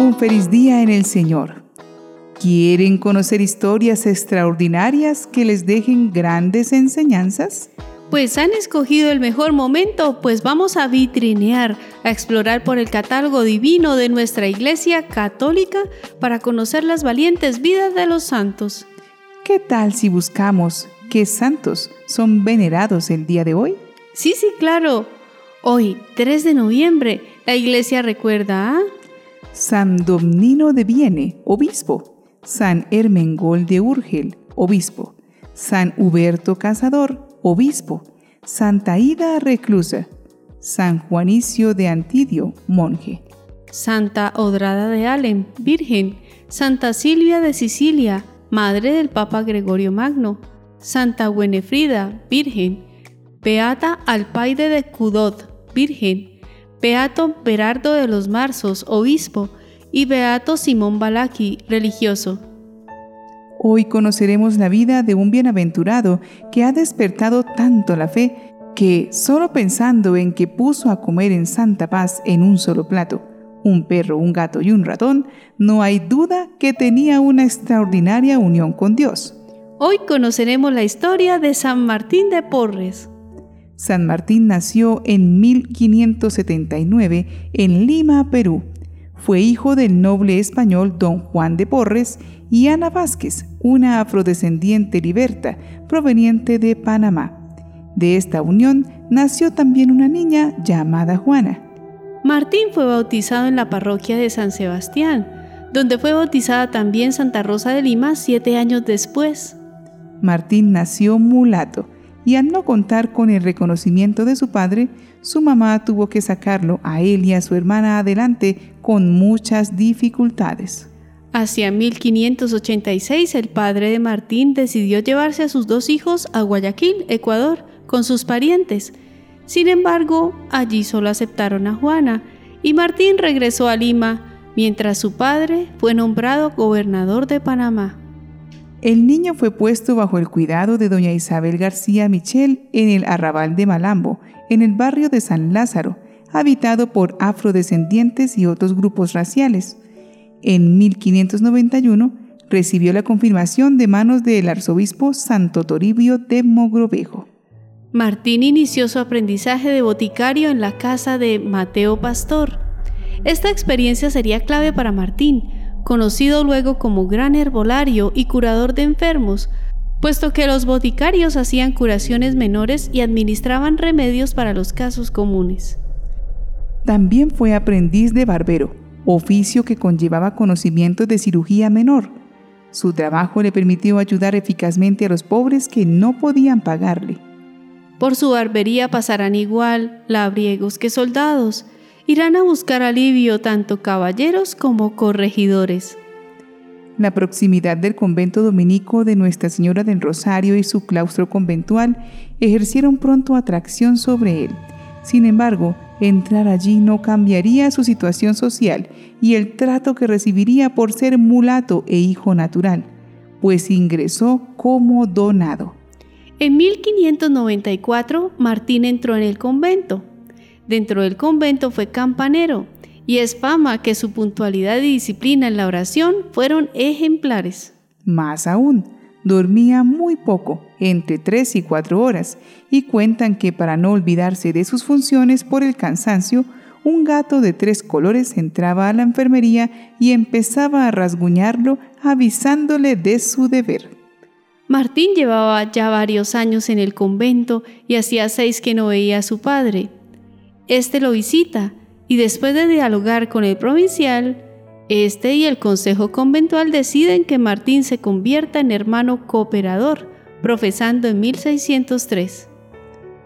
Un feliz día en el Señor. ¿Quieren conocer historias extraordinarias que les dejen grandes enseñanzas? Pues han escogido el mejor momento, pues vamos a vitrinear, a explorar por el catálogo divino de nuestra Iglesia Católica para conocer las valientes vidas de los santos. ¿Qué tal si buscamos qué santos son venerados el día de hoy? Sí, sí, claro. Hoy, 3 de noviembre, la Iglesia recuerda a San Domnino de Viene, obispo. San Hermengol de Urgel, obispo. San Huberto Cazador, obispo. Santa Ida Reclusa. San Juanicio de Antidio, monje. Santa Odrada de Alem, virgen. Santa Silvia de Sicilia, madre del Papa Gregorio Magno. Santa Buenefrida, virgen. Beata Alpaide de Cudot, virgen. Beato Berardo de los Marzos, obispo, y Beato Simón Balaki, religioso. Hoy conoceremos la vida de un bienaventurado que ha despertado tanto la fe que, solo pensando en que puso a comer en santa paz en un solo plato, un perro, un gato y un ratón, no hay duda que tenía una extraordinaria unión con Dios. Hoy conoceremos la historia de San Martín de Porres. San Martín nació en 1579 en Lima, Perú. Fue hijo del noble español don Juan de Porres y Ana Vázquez, una afrodescendiente liberta proveniente de Panamá. De esta unión nació también una niña llamada Juana. Martín fue bautizado en la parroquia de San Sebastián, donde fue bautizada también Santa Rosa de Lima siete años después. Martín nació mulato y al no contar con el reconocimiento de su padre, su mamá tuvo que sacarlo a él y a su hermana adelante con muchas dificultades. Hacia 1586 el padre de Martín decidió llevarse a sus dos hijos a Guayaquil, Ecuador, con sus parientes. Sin embargo, allí solo aceptaron a Juana y Martín regresó a Lima, mientras su padre fue nombrado gobernador de Panamá. El niño fue puesto bajo el cuidado de doña Isabel García Michel en el arrabal de Malambo, en el barrio de San Lázaro, habitado por afrodescendientes y otros grupos raciales. En 1591 recibió la confirmación de manos del arzobispo Santo Toribio de Mogrovejo. Martín inició su aprendizaje de boticario en la casa de Mateo Pastor. Esta experiencia sería clave para Martín, conocido luego como gran herbolario y curador de enfermos, puesto que los boticarios hacían curaciones menores y administraban remedios para los casos comunes. También fue aprendiz de barbero, oficio que conllevaba conocimientos de cirugía menor. Su trabajo le permitió ayudar eficazmente a los pobres que no podían pagarle. Por su barbería pasarán igual labriegos que soldados, irán a buscar alivio tanto caballeros como corregidores. La proximidad del convento dominico de Nuestra Señora del Rosario y su claustro conventual ejercieron pronto atracción sobre él. Sin embargo, entrar allí no cambiaría su situación social y el trato que recibiría por ser mulato e hijo natural, pues ingresó como donado. En 1594, Martín entró en el convento. Dentro del convento fue campanero y es fama que su puntualidad y disciplina en la oración fueron ejemplares. Más aún, dormía muy poco, entre tres y cuatro horas, y cuentan que para no olvidarse de sus funciones por el cansancio, un gato de tres colores entraba a la enfermería y empezaba a rasguñarlo avisándole de su deber. Martín llevaba ya varios años en el convento y hacía seis que no veía a su padre. Este lo visita y después de dialogar con el provincial, este y el consejo conventual deciden que Martín se convierta en hermano cooperador, profesando en 1603.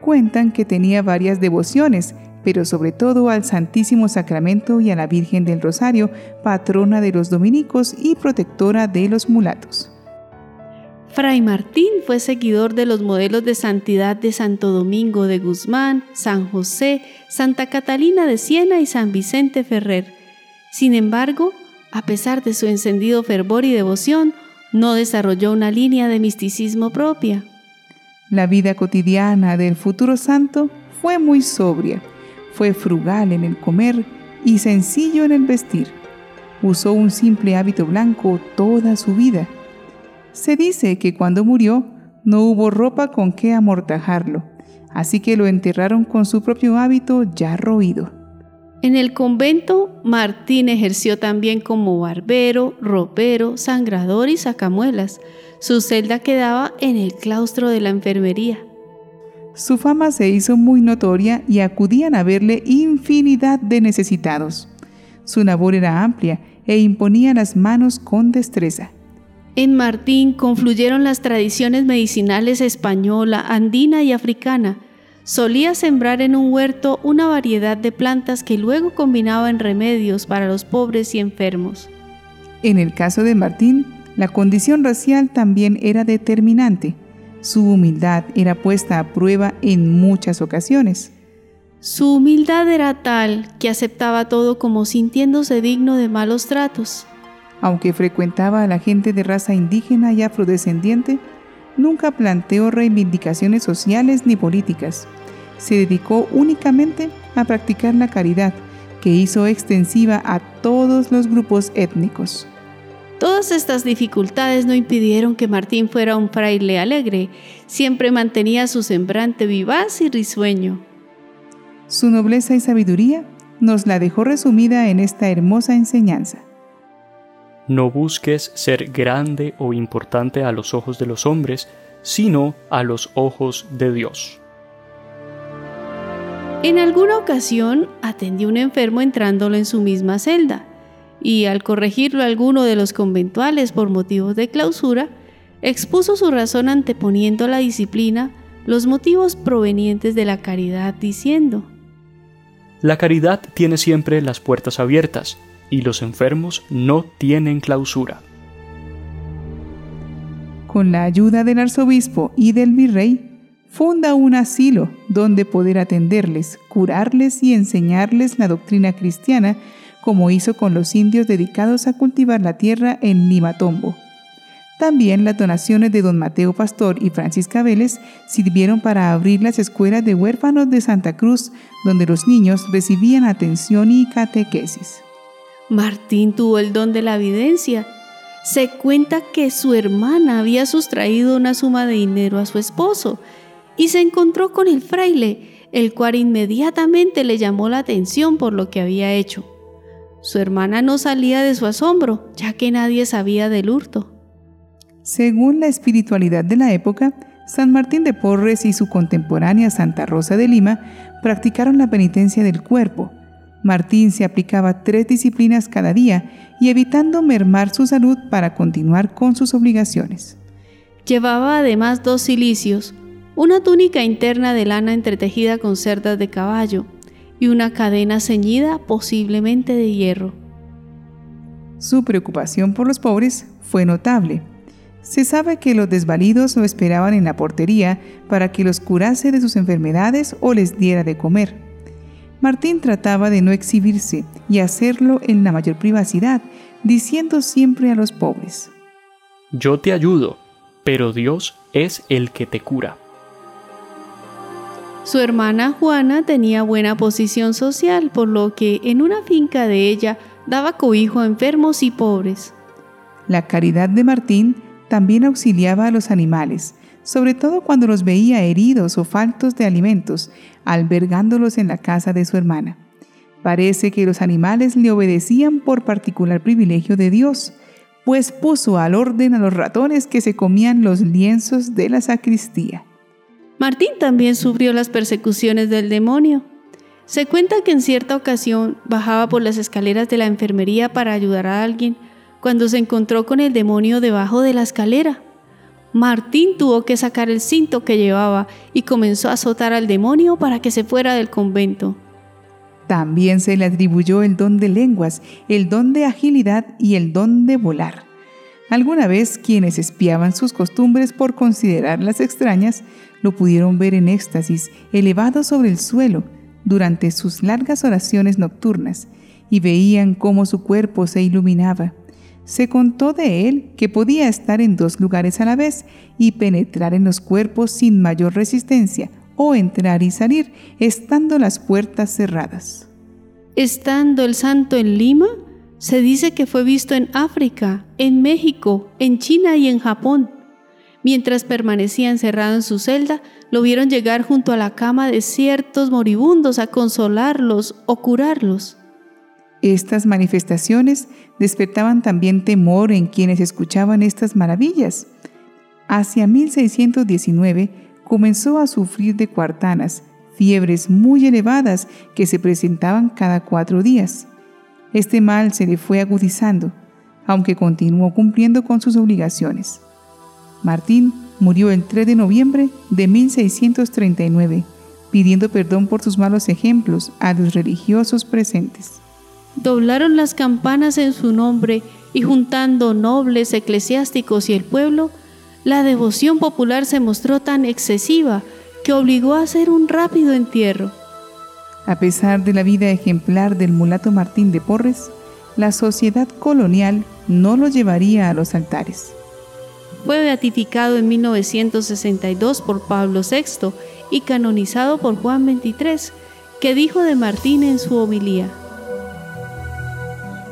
Cuentan que tenía varias devociones, pero sobre todo al Santísimo Sacramento y a la Virgen del Rosario, patrona de los dominicos y protectora de los mulatos. Fray Martín fue seguidor de los modelos de santidad de Santo Domingo de Guzmán, San José, Santa Catalina de Siena y San Vicente Ferrer. Sin embargo, a pesar de su encendido fervor y devoción, no desarrolló una línea de misticismo propia. La vida cotidiana del futuro santo fue muy sobria, fue frugal en el comer y sencillo en el vestir. usó un simple hábito blanco toda su vida. Se dice que cuando murió no hubo ropa con que amortajarlo, así que lo enterraron con su propio hábito ya roído. En el convento, Martín ejerció también como barbero, ropero, sangrador y sacamuelas. Su celda quedaba en el claustro de la enfermería. Su fama se hizo muy notoria y acudían a verle infinidad de necesitados. Su labor era amplia e imponía las manos con destreza. En Martín confluyeron las tradiciones medicinales española, andina y africana. Solía sembrar en un huerto una variedad de plantas que luego combinaba en remedios para los pobres y enfermos. En el caso de Martín, la condición racial también era determinante. Su humildad era puesta a prueba en muchas ocasiones. Su humildad era tal que aceptaba todo como sintiéndose digno de malos tratos. Aunque frecuentaba a la gente de raza indígena y afrodescendiente, nunca planteó reivindicaciones sociales ni políticas. Se dedicó únicamente a practicar la caridad, que hizo extensiva a todos los grupos étnicos. Todas estas dificultades no impidieron que Martín fuera un fraile alegre, siempre mantenía su semblante vivaz y risueño. Su nobleza y sabiduría nos la dejó resumida en esta hermosa enseñanza. No busques ser grande o importante a los ojos de los hombres, sino a los ojos de Dios. En alguna ocasión atendió a un enfermo entrándolo en su misma celda y al corregirlo alguno de los conventuales por motivos de clausura, expuso su razón anteponiendo la disciplina los motivos provenientes de la caridad, diciendo, La caridad tiene siempre las puertas abiertas, y los enfermos no tienen clausura. Con la ayuda del arzobispo y del virrey, funda un asilo donde poder atenderles, curarles y enseñarles la doctrina cristiana como hizo con los indios dedicados a cultivar la tierra en Limatombo. También las donaciones de don Mateo Pastor y Francisca Vélez sirvieron para abrir las escuelas de huérfanos de Santa Cruz, donde los niños recibían atención y catequesis. Martín tuvo el don de la evidencia. Se cuenta que su hermana había sustraído una suma de dinero a su esposo y se encontró con el fraile, el cual inmediatamente le llamó la atención por lo que había hecho. Su hermana no salía de su asombro, ya que nadie sabía del hurto. Según la espiritualidad de la época, San Martín de Porres y su contemporánea Santa Rosa de Lima practicaron la penitencia del cuerpo. Martín se aplicaba tres disciplinas cada día y evitando mermar su salud para continuar con sus obligaciones. Llevaba además dos cilicios, una túnica interna de lana entretejida con cerdas de caballo, y una cadena ceñida posiblemente de hierro. Su preocupación por los pobres fue notable. Se sabe que los desvalidos lo esperaban en la portería para que los curase de sus enfermedades o les diera de comer. Martín trataba de no exhibirse y hacerlo en la mayor privacidad, diciendo siempre a los pobres, Yo te ayudo, pero Dios es el que te cura. Su hermana Juana tenía buena posición social, por lo que en una finca de ella daba cobijo a enfermos y pobres. La caridad de Martín también auxiliaba a los animales, sobre todo cuando los veía heridos o faltos de alimentos, albergándolos en la casa de su hermana. Parece que los animales le obedecían por particular privilegio de Dios, pues puso al orden a los ratones que se comían los lienzos de la sacristía. Martín también sufrió las persecuciones del demonio. Se cuenta que en cierta ocasión bajaba por las escaleras de la enfermería para ayudar a alguien cuando se encontró con el demonio debajo de la escalera. Martín tuvo que sacar el cinto que llevaba y comenzó a azotar al demonio para que se fuera del convento. También se le atribuyó el don de lenguas, el don de agilidad y el don de volar. Alguna vez quienes espiaban sus costumbres por considerarlas extrañas lo pudieron ver en éxtasis, elevado sobre el suelo, durante sus largas oraciones nocturnas, y veían cómo su cuerpo se iluminaba. Se contó de él que podía estar en dos lugares a la vez y penetrar en los cuerpos sin mayor resistencia, o entrar y salir, estando las puertas cerradas. Estando el santo en Lima, Se dice que fue visto en África, en México, en China y en Japón. Mientras permanecía encerrado en su celda, lo vieron llegar junto a la cama de ciertos moribundos a consolarlos o curarlos. Estas manifestaciones despertaban también temor en quienes escuchaban estas maravillas. Hacia 1619 comenzó a sufrir de cuartanas, fiebres muy elevadas que se presentaban cada cuatro días. Este mal se le fue agudizando, aunque continuó cumpliendo con sus obligaciones. Martín murió el 3 de noviembre de 1639, pidiendo perdón por sus malos ejemplos a los religiosos presentes. Doblaron las campanas en su nombre y juntando nobles, eclesiásticos y el pueblo, la devoción popular se mostró tan excesiva que obligó a hacer un rápido entierro. A pesar de la vida ejemplar del mulato Martín de Porres, la sociedad colonial no lo llevaría a los altares. Fue beatificado en 1962 por Pablo VI y canonizado por Juan XXIII, que dijo de Martín en su homilía.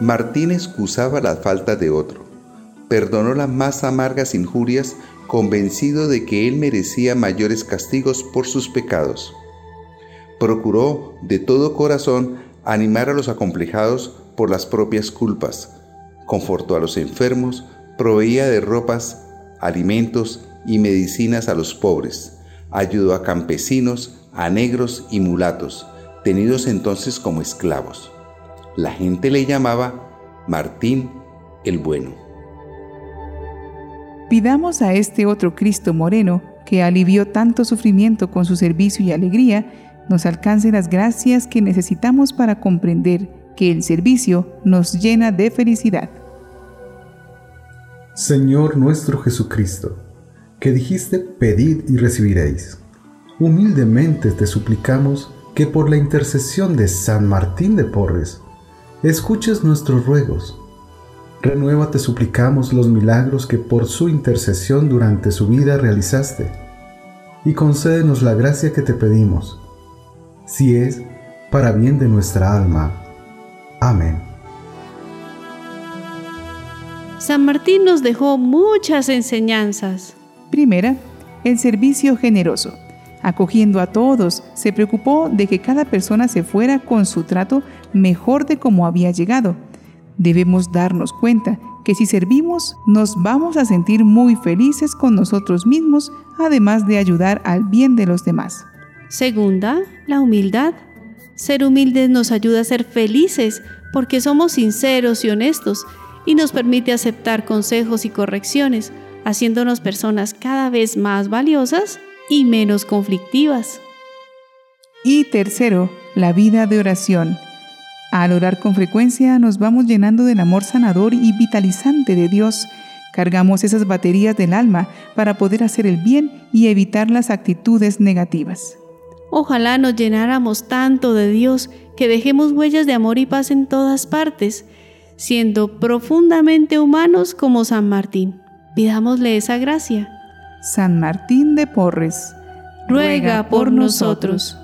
Martín excusaba las faltas de otro, perdonó las más amargas injurias convencido de que él merecía mayores castigos por sus pecados. Procuró de todo corazón animar a los acomplejados por las propias culpas, confortó a los enfermos, proveía de ropas, alimentos y medicinas a los pobres, ayudó a campesinos, a negros y mulatos, tenidos entonces como esclavos. La gente le llamaba Martín el Bueno. Pidamos a este otro Cristo moreno, que alivió tanto sufrimiento con su servicio y alegría, nos alcance las gracias que necesitamos para comprender que el servicio nos llena de felicidad. Señor nuestro Jesucristo, que dijiste pedid y recibiréis. Humildemente te suplicamos que por la intercesión de San Martín de Porres, escuches nuestros ruegos Renueva, te suplicamos, los milagros que por su intercesión durante su vida realizaste, y concédenos la gracia que te pedimos, si es para bien de nuestra alma. Amén. San Martín nos dejó muchas enseñanzas. Primera, el servicio generoso. Acogiendo a todos, se preocupó de que cada persona se fuera con su trato mejor de como había llegado Debemos darnos cuenta que si servimos nos vamos a sentir muy felices con nosotros mismos, además de ayudar al bien de los demás. Segunda, la humildad. Ser humildes nos ayuda a ser felices porque somos sinceros y honestos y nos permite aceptar consejos y correcciones, haciéndonos personas cada vez más valiosas y menos conflictivas. Y tercero, la vida de oración. Al orar con frecuencia nos vamos llenando del amor sanador y vitalizante de Dios. Cargamos esas baterías del alma para poder hacer el bien y evitar las actitudes negativas. Ojalá nos llenáramos tanto de Dios que dejemos huellas de amor y paz en todas partes, siendo profundamente humanos como San Martín. Pidámosle esa gracia. San Martín de Porres, ruega por nosotros.